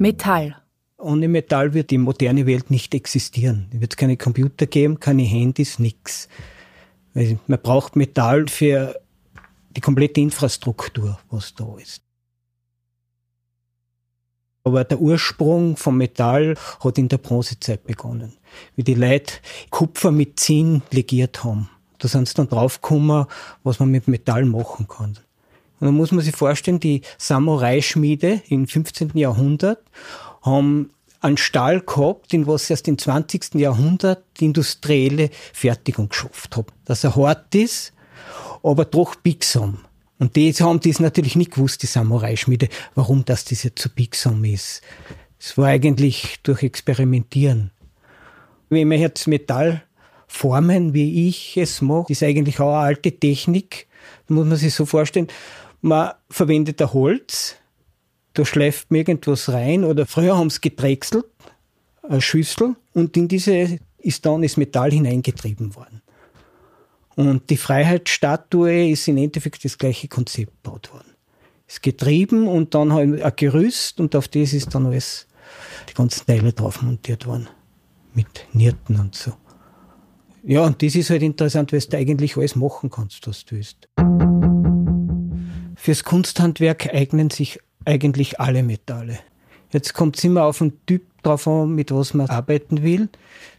Metall. Ohne Metall wird die moderne Welt nicht existieren. Es wird keine Computer geben, keine Handys, nichts. Man braucht Metall für die komplette Infrastruktur, was da ist. Aber der Ursprung vom Metall hat in der Bronzezeit begonnen, wie die Leute Kupfer mit Zinn legiert haben. Da sind sie dann draufgekommen, was man mit Metall machen kann. Und dann muss man sich vorstellen, die Samurai-Schmiede im 15. Jahrhundert haben einen Stahl gehabt, in was erst im 20. Jahrhundert die industrielle Fertigung geschafft hat. Dass er hart ist, aber doch biegsam. Und die haben das natürlich nicht gewusst, die Samurai-Schmiede, warum das, das jetzt so biegsam ist. Es war eigentlich durch Experimentieren. Wenn man jetzt Metall formen, wie ich es mache, ist eigentlich auch eine alte Technik. Da muss man sich so vorstellen, man verwendet ein Holz, da schleift man irgendwas rein oder früher haben sie gedrechselt, eine Schüssel und in diese ist dann das Metall hineingetrieben worden. Und die Freiheitsstatue ist im Endeffekt das gleiche Konzept gebaut worden. Ist getrieben und dann halt ein Gerüst und auf das ist dann alles, die ganzen Teile drauf montiert worden. Mit Nierten und so. Ja, und das ist halt interessant, weil du eigentlich alles machen kannst, was du willst. Fürs Kunsthandwerk eignen sich eigentlich alle Metalle. Jetzt kommt es immer auf den Typ drauf an, mit was man arbeiten will.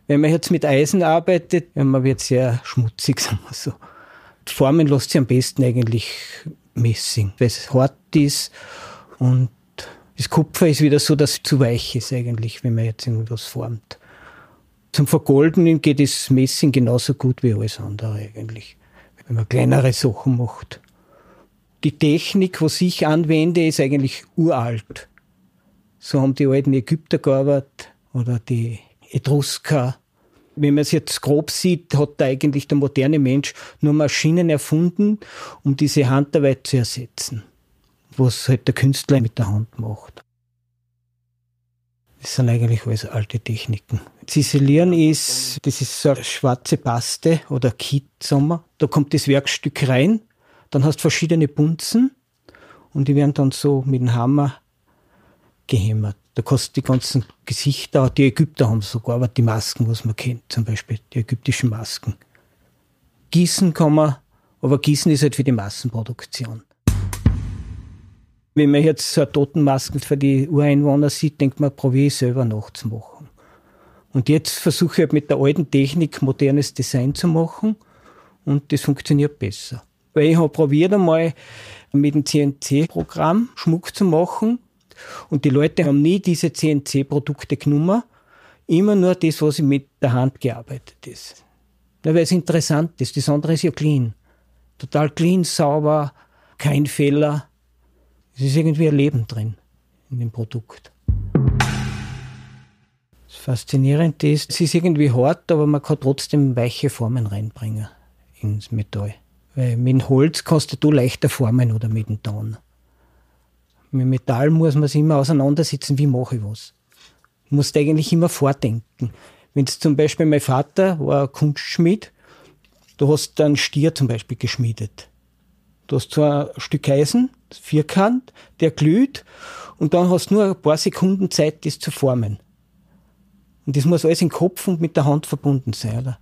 Wenn man jetzt mit Eisen arbeitet, man wird sehr schmutzig, sagen wir so. Formen lässt sich am besten eigentlich Messing, weil es hart ist und das Kupfer ist wieder so, dass es zu weich ist eigentlich, wenn man jetzt irgendwas formt. Zum Vergolden geht das Messing genauso gut wie alles andere eigentlich, wenn man kleinere Sachen macht die Technik, was ich anwende, ist eigentlich uralt. So haben die alten Ägypter gearbeitet oder die Etrusker. Wenn man es jetzt grob sieht, hat da eigentlich der moderne Mensch nur Maschinen erfunden, um diese Handarbeit zu ersetzen, was halt der Künstler mit der Hand macht. Das sind eigentlich alles alte Techniken. Ziselieren ist, das ist so eine schwarze Paste oder Kit, sagen Da kommt das Werkstück rein dann hast du verschiedene Bunzen und die werden dann so mit dem Hammer gehämmert. Da kostet die ganzen Gesichter, die Ägypter haben sogar, aber die Masken, was man kennt, zum Beispiel die ägyptischen Masken. Gießen kann man, aber Gießen ist halt für die Massenproduktion. Wenn man jetzt so Totenmasken für die Ureinwohner sieht, denkt man, probiere ich selber nachzumachen. Und jetzt versuche ich halt mit der alten Technik modernes Design zu machen und das funktioniert besser. Weil ich habe probiert einmal mit dem CNC-Programm Schmuck zu machen und die Leute haben nie diese CNC-Produkte genommen, immer nur das, was mit der Hand gearbeitet ist. Ja, weil es interessant ist. Das andere ist ja clean. Total clean, sauber, kein Fehler. Es ist irgendwie ein Leben drin in dem Produkt. Das Faszinierende ist, es ist irgendwie hart, aber man kann trotzdem weiche Formen reinbringen ins Metall. Weil mit Holz kannst du leichter formen oder mit dem Ton. Mit Metall muss man sich immer auseinandersetzen, wie mache ich was. Du musst eigentlich immer vordenken. Wenn zum Beispiel mein Vater war Kunstschmied, du hast einen Stier zum Beispiel geschmiedet. Du hast so ein Stück Eisen, vierkant, der glüht und dann hast du nur ein paar Sekunden Zeit, das zu formen. Und das muss alles im Kopf und mit der Hand verbunden sein, oder?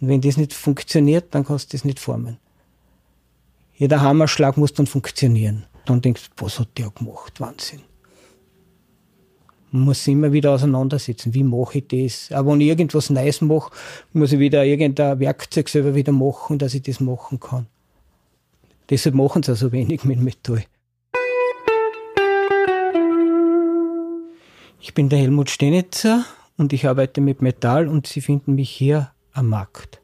Und wenn das nicht funktioniert, dann kannst du das nicht formen. Jeder Hammerschlag muss dann funktionieren. Dann denkst du, was hat der gemacht? Wahnsinn. Man muss immer wieder auseinandersetzen. Wie mache ich das? Aber wenn ich irgendwas Neues mache, muss ich wieder irgendein Werkzeug selber wieder machen, dass ich das machen kann. Deshalb machen sie so wenig mit Metall. Ich bin der Helmut Stenitzer und ich arbeite mit Metall und Sie finden mich hier am Markt.